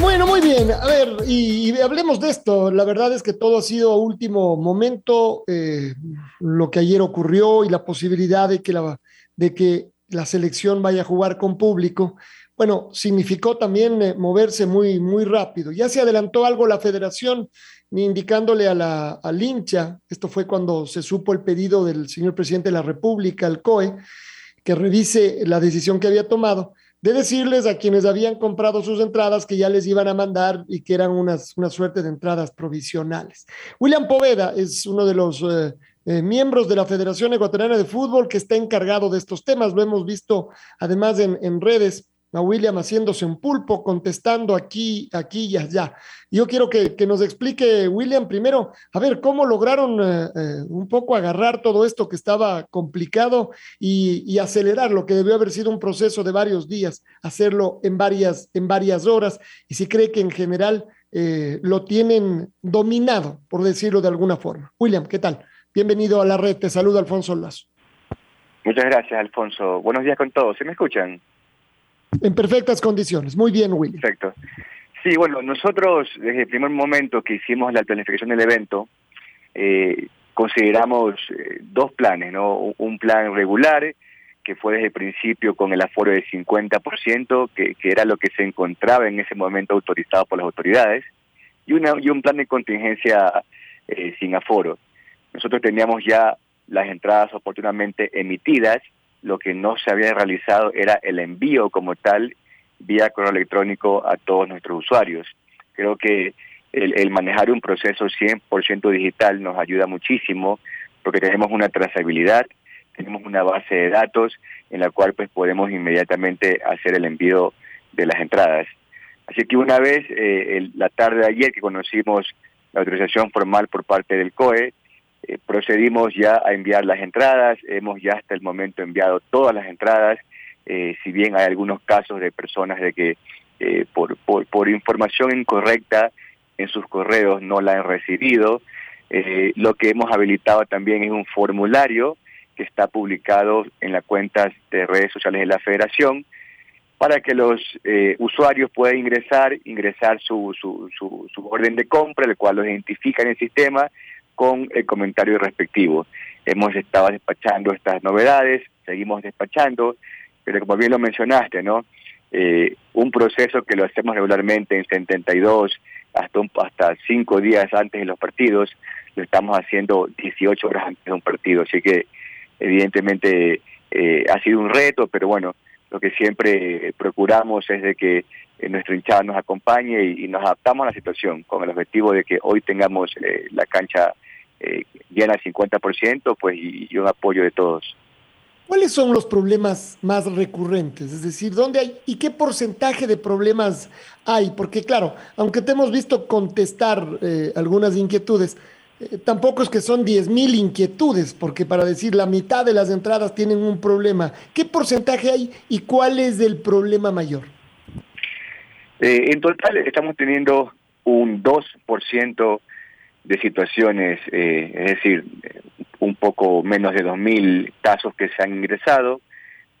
Bueno, muy bien. A ver, y, hablemos de esto. La verdad es que todo ha sido último momento. Eh, lo que ayer ocurrió y la posibilidad de que la, de que la selección vaya a jugar con público. Bueno, significó también eh, moverse muy, muy rápido. Ya se adelantó algo la federación, indicándole a la, al hincha, esto fue cuando se supo el pedido del señor presidente de la República, el COE, que revise la decisión que había tomado de decirles a quienes habían comprado sus entradas que ya les iban a mandar y que eran unas, una suerte de entradas provisionales. William Poveda es uno de los eh, eh, miembros de la Federación Ecuatoriana de Fútbol que está encargado de estos temas. Lo hemos visto además en, en redes a William haciéndose un pulpo, contestando aquí, aquí y allá. Yo quiero que, nos explique, William, primero, a ver, cómo lograron eh, eh, un poco agarrar todo esto que estaba complicado y, acelerar lo que debió haber sido un proceso de varios días, hacerlo en varias, en varias horas, y si cree que en general eh, lo tienen dominado, por decirlo de alguna forma. William, ¿qué tal? Bienvenido a la red, te saluda Alfonso Lazo. Muchas gracias, Alfonso. Buenos días con todos. ¿Se me escuchan? En perfectas condiciones. Muy bien, Willy. Perfecto. Sí, bueno, nosotros desde el primer momento que hicimos la planificación del evento, eh, consideramos eh, dos planes, ¿no? Un plan regular, que fue desde el principio con el aforo del 50%, que, que era lo que se encontraba en ese momento autorizado por las autoridades, y, una, y un plan de contingencia eh, sin aforo. Nosotros teníamos ya las entradas oportunamente emitidas lo que no se había realizado era el envío como tal vía correo electrónico a todos nuestros usuarios. Creo que el, manejar un proceso 100% digital nos ayuda muchísimo porque tenemos una trazabilidad, tenemos una base de datos en la cual pues podemos inmediatamente hacer el envío de las entradas. Así que una vez, eh, la tarde de ayer que conocimos la autorización formal por parte del COE, eh, procedimos ya a enviar las entradas, hemos ya hasta el momento enviado todas las entradas, eh, si bien hay algunos casos de personas de que eh, por, por, información incorrecta en sus correos no la han recibido, lo que hemos habilitado también es un formulario que está publicado en las cuentas de redes sociales de la federación, para que los usuarios puedan ingresar, ingresar su, su, su, su, orden de compra, el cual los identifica en el sistema con el comentario respectivo. Hemos estado despachando estas novedades, seguimos despachando, pero como bien lo mencionaste, ¿no? Eh, un proceso que lo hacemos regularmente en 72 hasta un, hasta cinco días antes de los partidos, lo estamos haciendo 18 horas antes de un partido, así que evidentemente eh, ha sido un reto, pero bueno, lo que siempre procuramos es de que eh, nuestro hinchada nos acompañe y, nos adaptamos a la situación con el objetivo de que hoy tengamos la cancha eh, llena al 50%, pues y, un apoyo de todos. ¿Cuáles son los problemas más recurrentes? Es decir, ¿dónde hay y qué porcentaje de problemas hay? Porque claro, aunque te hemos visto contestar eh, algunas inquietudes, eh, tampoco es que son 10.000 inquietudes, porque para decir la mitad de las entradas tienen un problema. ¿Qué porcentaje hay y cuál es el problema mayor? Eh, en total estamos teniendo un 2% de situaciones, eh, es decir, un poco menos de 2.000 casos que se han ingresado.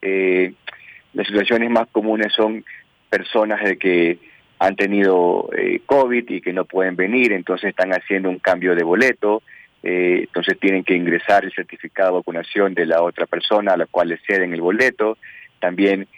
Eh, las situaciones más comunes son personas de que han tenido COVID y que no pueden venir, entonces están haciendo un cambio de boleto, entonces tienen que ingresar el certificado de vacunación de la otra persona a la cual le ceden el boleto. También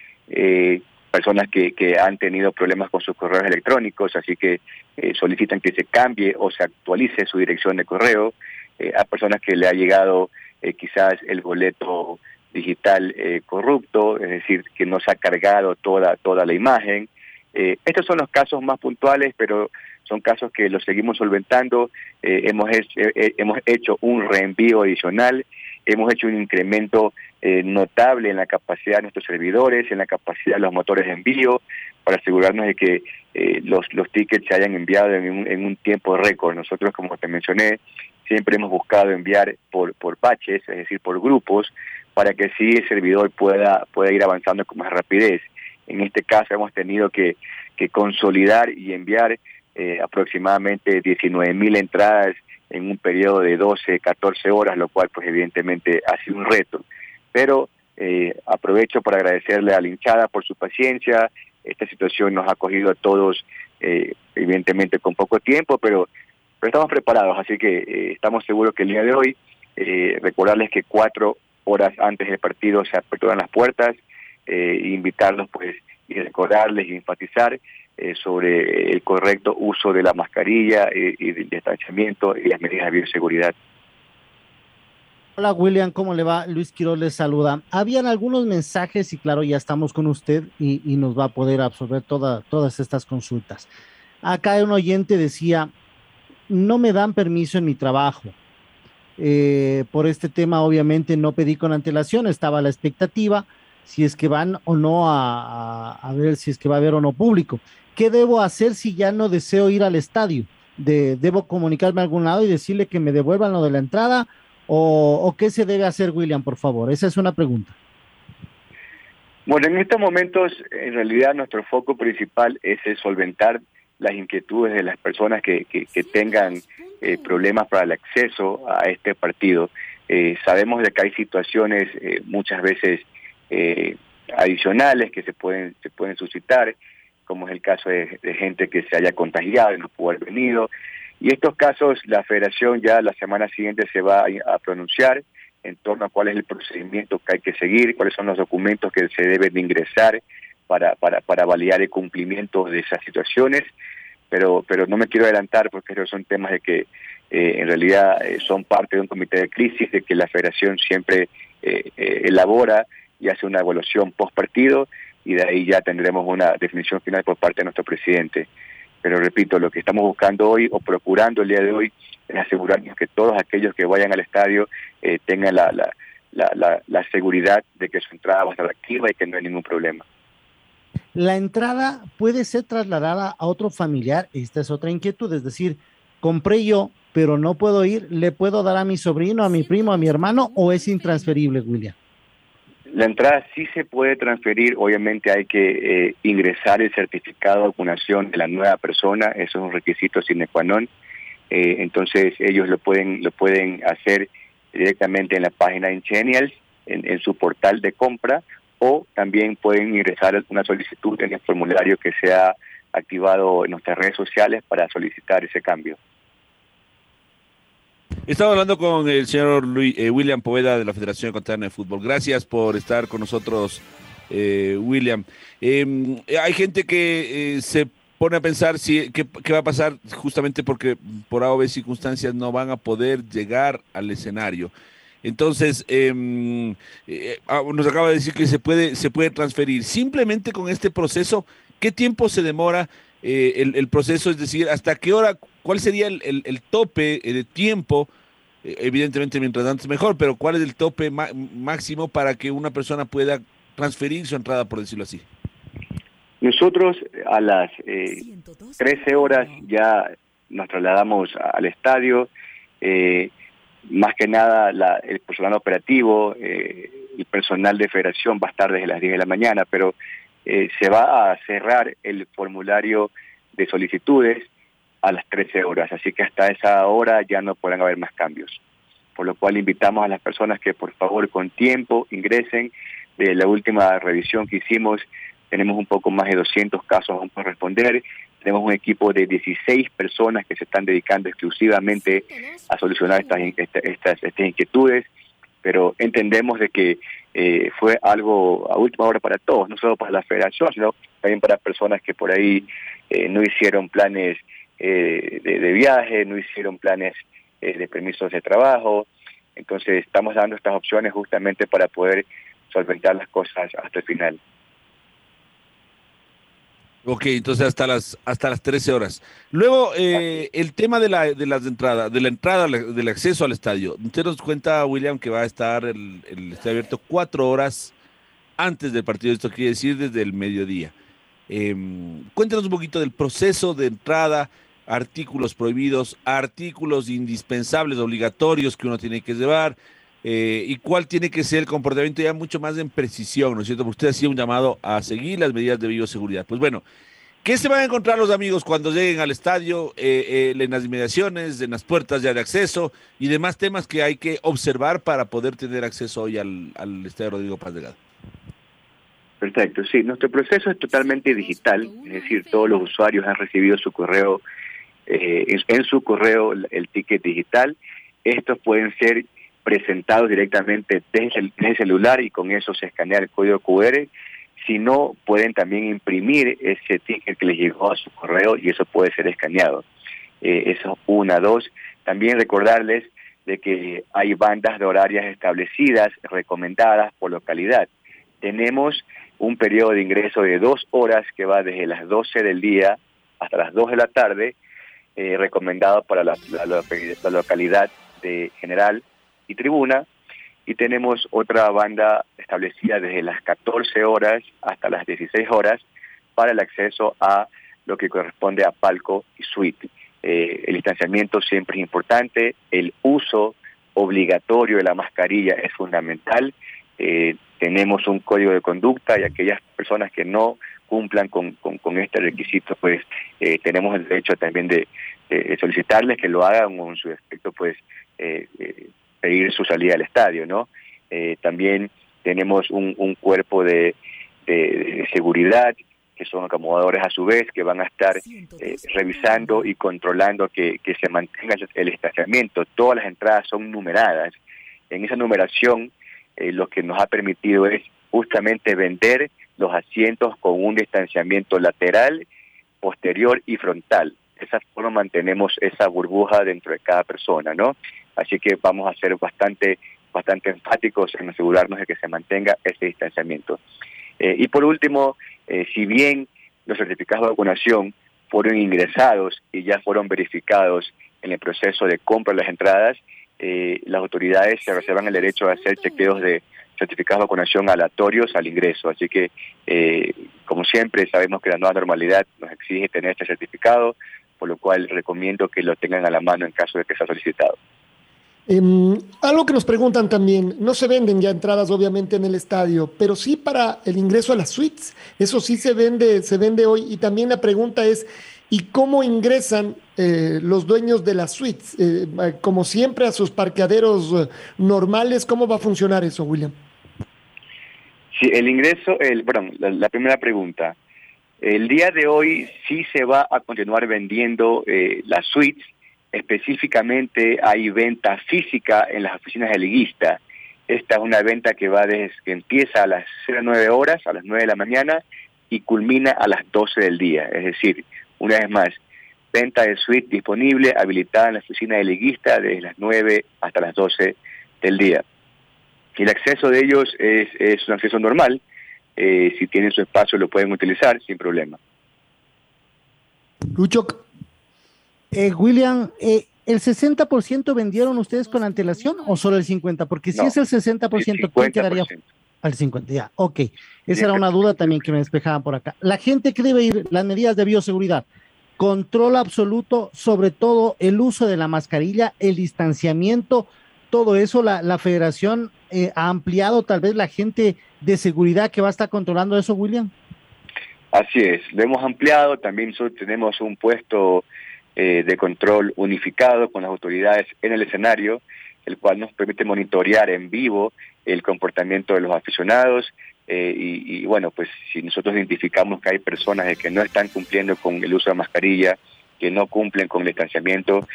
personas que, que han tenido problemas con sus correos electrónicos, así que eh, solicitan que se cambie o se actualice su dirección de correo, eh, a personas que le ha llegado eh, quizás el boleto digital corrupto, es decir, que no se ha cargado toda, toda la imagen, estos son los casos más puntuales, pero son casos que los seguimos solventando. hemos, hecho, hemos hecho un reenvío adicional, hemos hecho un incremento notable en la capacidad de nuestros servidores, en la capacidad de los motores de envío, para asegurarnos de que los, los tickets se hayan enviado en un, en un tiempo récord. Nosotros, como te mencioné, siempre hemos buscado enviar por, por patches, es decir, por grupos, para que así el servidor pueda, pueda ir avanzando con más rapidez. En este caso hemos tenido que, que consolidar y enviar eh, aproximadamente 19.000 entradas en un periodo de 12, 14 horas, lo cual pues evidentemente ha sido un reto. Pero eh, aprovecho para agradecerle a la hinchada por su paciencia. Esta situación nos ha cogido a todos, eh, evidentemente con poco tiempo, pero pero estamos preparados, así que eh, estamos seguros que el día de hoy, eh, recordarles que cuatro horas antes del partido se aperturan las puertas, eh, invitarlos pues y recordarles y enfatizar sobre el correcto uso de la mascarilla y del distanciamiento y las medidas de bioseguridad. Hola William, ¿cómo le va? Luis Quiroz les saluda. Habían algunos mensajes y claro, ya estamos con usted y, y nos va a poder absorber toda, todas estas consultas. Acá un oyente decía, no me dan permiso en mi trabajo. Eh, por este tema, obviamente, no pedí con antelación, estaba la expectativa si es que van o no a, a, ver si es que va a haber o no público. ¿Qué debo hacer si ya no deseo ir al estadio? De, ¿Debo comunicarme a algún lado y decirle que me devuelvan lo de la entrada? ¿O, qué se debe hacer, William, por favor? Esa es una pregunta. Bueno, en estos momentos, en realidad, nuestro foco principal es el solventar las inquietudes de las personas que tengan eh, problemas para el acceso a este partido. Eh, sabemos de que hay situaciones eh, muchas veces eh, adicionales que se pueden, se pueden suscitar, como es el caso de, de, gente que se haya contagiado y no pudo haber venido. Y estos casos la federación ya la semana siguiente se va a, pronunciar en torno a cuál es el procedimiento que hay que seguir, cuáles son los documentos que se deben de ingresar, para, para, para validar el cumplimiento de esas situaciones, pero, pero no me quiero adelantar porque esos son temas de que eh, en realidad eh, son parte de un comité de crisis, de que la federación siempre eh, eh, elabora y hace una evaluación post partido y de ahí ya tendremos una definición final por parte de nuestro presidente. Pero repito, lo que estamos buscando hoy o procurando el día de hoy es asegurarnos que todos aquellos que vayan al estadio eh, tengan la, la, la, la, la seguridad de que su entrada va a estar activa y que no hay ningún problema. La entrada puede ser trasladada a otro familiar, esta es otra inquietud, es decir, compré yo, pero no puedo ir, ¿le puedo dar a mi sobrino, a mi primo, a mi hermano o es intransferible, William? La entrada sí se puede transferir, obviamente hay que eh, ingresar el certificado de vacunación de la nueva persona, eso es un requisito sine qua non, eh, entonces ellos lo pueden, lo pueden hacer directamente en la página de Ingenials, en, en su portal de compra, o también pueden ingresar una solicitud en el formulario que se ha activado en nuestras redes sociales para solicitar ese cambio. Estamos hablando con el señor eh, William Poveda de la Federación Ecuatoriana de Fútbol. Gracias por estar con nosotros, eh, William. Eh, hay gente que eh, se pone a pensar si qué, va a pasar justamente porque por A o B circunstancias no van a poder llegar al escenario. Entonces, eh, eh, nos acaba de decir que se puede, se puede transferir. Simplemente con este proceso, ¿qué tiempo se demora eh, el, el, proceso? Es decir, ¿hasta qué hora? ¿Cuál sería el, el, el tope de tiempo? Eh, evidentemente, mientras antes mejor, pero ¿cuál es el tope máximo para que una persona pueda transferir su entrada, por decirlo así? Nosotros a las 13 horas ya nos trasladamos al estadio. Eh, más que nada la, el personal operativo, eh, el personal de federación va a estar desde las 10 de la mañana, pero eh, se va a cerrar el formulario de solicitudes a las 13 horas, así que hasta esa hora ya no podrán haber más cambios. Por lo cual invitamos a las personas que por favor con tiempo ingresen. De la última revisión que hicimos tenemos un poco más de 200 casos aún por responder tenemos un equipo de 16 personas que se están dedicando exclusivamente a solucionar estas, estas, estas inquietudes, pero entendemos de que eh, fue algo a última hora para todos, no solo para la federación, sino también para personas que por ahí eh, no hicieron planes eh, de, de, viaje, no hicieron planes eh, de permisos de trabajo. Entonces estamos dando estas opciones justamente para poder solventar las cosas hasta el final. Ok, entonces hasta las hasta las 13 horas. Luego, eh, el tema de la de las entradas, de la entrada, del acceso al estadio. Usted nos cuenta, William, que va a estar el, el estadio abierto cuatro horas antes del partido. Esto quiere decir desde el mediodía. Eh, cuéntanos un poquito del proceso de entrada, artículos prohibidos, artículos indispensables, obligatorios que uno tiene que llevar, eh, y cuál tiene que ser el comportamiento ya mucho más en precisión, ¿no es cierto? Porque usted hacía un llamado a seguir las medidas de bioseguridad. Pues bueno, ¿qué se van a encontrar los amigos cuando lleguen al estadio, eh, eh, en las inmediaciones, en las puertas ya de acceso y demás temas que hay que observar para poder tener acceso hoy al, al estadio Rodrigo Paz de Gado? Perfecto, sí, nuestro proceso es totalmente digital, es decir, todos los usuarios han recibido su correo, eh, en, su correo el ticket digital. Estos pueden ser presentados directamente desde el, desde el, celular y con eso se escanea el código QR. Si no, pueden también imprimir ese ticket que les llegó a su correo y eso puede ser escaneado. Eh, eso una, dos. También recordarles de que hay bandas de horarias establecidas, recomendadas por localidad. Tenemos un periodo de ingreso de dos horas que va desde las 12 del día hasta las 2 de la tarde, eh, recomendado para la, localidad de general y tribuna, y tenemos otra banda establecida desde las 14 horas hasta las 16 horas para el acceso a lo que corresponde a palco y suite. Eh, el distanciamiento siempre es importante, el uso obligatorio de la mascarilla es fundamental, eh, tenemos un código de conducta y aquellas personas que no cumplan con, con, con este requisito, pues eh, tenemos el derecho también de, de, solicitarles que lo hagan o en su defecto, pues eh, pedir su salida al estadio, ¿no? Eh, también tenemos un, un cuerpo de, de, de, seguridad que son acomodadores a su vez, que van a estar eh, revisando y controlando que, que se mantenga el estacionamiento. Todas las entradas son numeradas. En esa numeración eh, lo que nos ha permitido es justamente vender los asientos con un distanciamiento lateral, posterior y frontal. De esa forma mantenemos esa burbuja dentro de cada persona, ¿no? Así que vamos a ser bastante, bastante enfáticos en asegurarnos de que se mantenga ese distanciamiento. Eh, y por último, eh, si bien los certificados de vacunación fueron ingresados y ya fueron verificados en el proceso de compra de las entradas, eh, las autoridades se reservan el derecho de hacer chequeos de certificados de vacunación aleatorios al ingreso. Así que, eh, como siempre, sabemos que la nueva normalidad nos exige tener este certificado, por lo cual recomiendo que lo tengan a la mano en caso de que sea solicitado. Eh, algo que nos preguntan también, no se venden ya entradas obviamente en el estadio, pero sí para el ingreso a las suites, eso sí se vende, se vende hoy. Y también la pregunta es, ¿y cómo ingresan eh, los dueños de las suites? Eh, como siempre a sus parqueaderos eh, normales, ¿cómo va a funcionar eso, William? Sí, el ingreso, el, bueno, la, la primera pregunta. El día de hoy sí se va a continuar vendiendo eh, las suites específicamente hay venta física en las oficinas de liguista. Esta es una venta que va desde que empieza a las 09 horas, a las 9 de la mañana, y culmina a las 12 del día. Es decir, una vez más, venta de suite disponible, habilitada en la oficina de liguista desde las 9 hasta las 12 del día. El acceso de ellos es, es un acceso normal. Eh, si tienen su espacio lo pueden utilizar sin problema. Lucho, eh, William, eh, ¿el 60% vendieron ustedes con antelación o solo el 50%? Porque si No, es el 60%, ¿quién quedaría? 50%. Al 50, ya, ok. Esa era una duda también que me despejaban por acá. La gente que debe ir, las medidas de bioseguridad, control absoluto, sobre todo el uso de la mascarilla, el distanciamiento, todo eso, la, la federación eh, ha ampliado tal vez la gente de seguridad que va a estar controlando eso, William. Así es, lo hemos ampliado, también tenemos un puesto eh, de control unificado con las autoridades en el escenario, el cual nos permite monitorear en vivo el comportamiento de los aficionados eh, y, bueno, pues si nosotros identificamos que hay personas que no están cumpliendo con el uso de mascarilla, que no cumplen con el distanciamiento,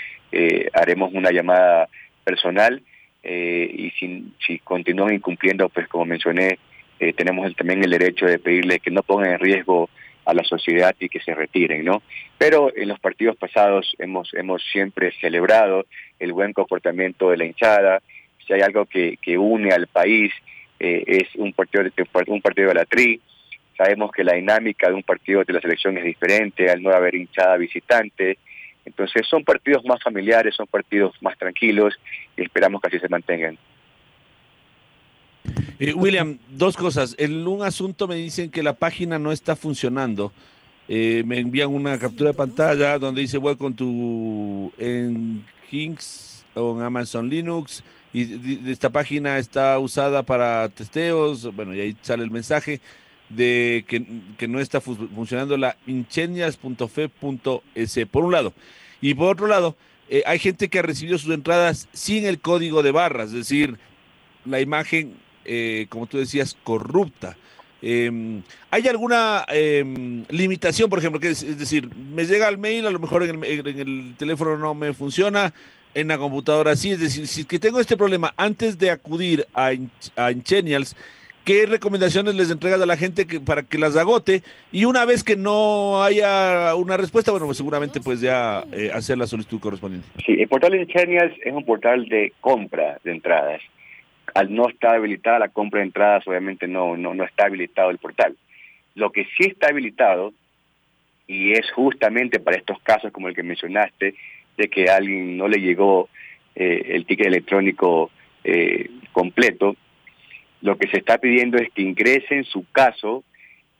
haremos una llamada personal eh, y si, si continúan incumpliendo, pues como mencioné, eh, tenemos el, también el derecho de pedirle que no pongan en riesgo a la sociedad y que se retiren, ¿no? Pero en los partidos pasados hemos hemos siempre celebrado el buen comportamiento de la hinchada. Si hay algo que, une al país eh, es un partido de un partido de la tri. sabemos que la dinámica de un partido de la selección es diferente al no haber hinchada visitante. Entonces son partidos más familiares, son partidos más tranquilos y esperamos que así se mantengan. Eh, William, dos cosas. En un asunto me dicen que la página no está funcionando. Eh, me envían una captura de pantalla donde dice welcome to en Kings o en Amazon Linux y esta página está usada para testeos, bueno, y ahí sale el mensaje de que, que no está funcionando la inchenias.fe.es, por un lado. Y por otro lado, eh, hay gente que ha recibido sus entradas sin el código de barras, es decir, la imagen, eh, como tú decías, corrupta. Em, ¿Hay alguna em, limitación, por ejemplo? Que es, decir, me llega el mail, a lo mejor en el, en el, teléfono no me funciona, en la computadora sí. Es decir, si que tengo este problema antes de acudir a, a Inchenials, ¿qué recomendaciones les entregas a la gente que, para que las agote? Y una vez que no haya una respuesta, bueno, pues seguramente pues ya eh, hacer la solicitud correspondiente. Sí, el portal Inchenials es un portal de compra de entradas al no estar habilitada la compra de entradas, obviamente no, no, no está habilitado el portal. Lo que sí está habilitado, y es justamente para estos casos como el que mencionaste, de que a alguien no le llegó eh, el ticket electrónico eh, completo, lo que se está pidiendo es que ingrese en su caso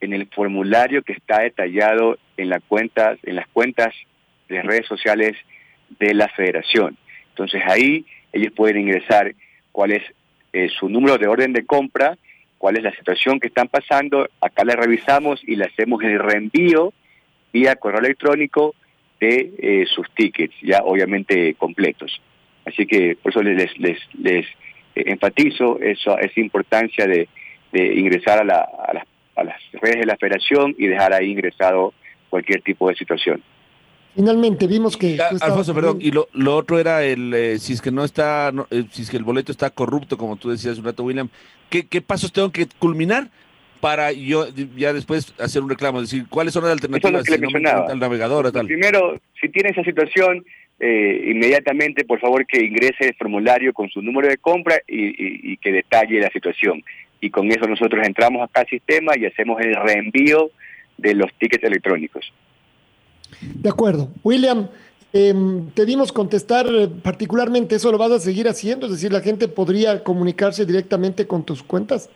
en el formulario que está detallado en, la cuenta, en las cuentas de redes sociales de la federación. Entonces ahí ellos pueden ingresar cuál es eh, su número de orden de compra, cuál es la situación que están pasando, acá le revisamos y le hacemos el reenvío vía correo electrónico de eh, sus tickets, ya obviamente completos. Así que por eso les, les, les, enfatizo eso, esa importancia de, de ingresar a, la, a, las, a las redes de la federación y dejar ahí ingresado cualquier tipo de situación. Finalmente vimos que... Alfonso, perdón, y lo, lo, otro era el, eh, si es que no está, no, eh, si es que el boleto está corrupto, como tú decías un rato, William, ¿qué, ¿qué, pasos tengo que culminar para yo ya después hacer un reclamo? Es decir, ¿cuáles son las alternativas si no al navegador? Tal? Primero, si tiene esa situación, eh, inmediatamente, por favor, que ingrese el formulario con su número de compra y, y, y que detalle la situación. Y con eso nosotros entramos acá al sistema y hacemos el reenvío de los tickets electrónicos. De acuerdo. William, eh, te dimos contestar eh, particularmente eso, ¿lo vas a seguir haciendo? Es decir, ¿la gente podría comunicarse directamente con tus cuentas?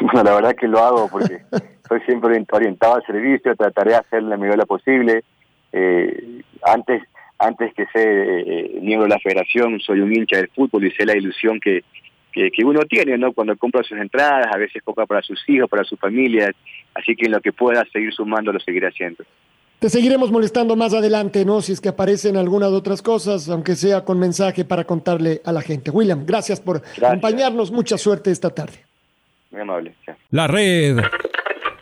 Bueno, la verdad que lo hago porque soy siempre orientado al servicio, trataré de hacer la medida posible. Eh, antes antes que ser eh, miembro de la federación, soy un hincha del fútbol y sé la ilusión que, que, que, uno tiene, ¿no? Cuando compra sus entradas, a veces compra para sus hijos, para su familia, así que en lo que pueda seguir sumando lo seguiré haciendo. Te seguiremos molestando más adelante, ¿no? Si es que aparecen algunas otras cosas, aunque sea con mensaje para contarle a la gente. William, gracias por gracias. acompañarnos. Mucha suerte esta tarde. Muy amable. La red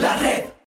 La red.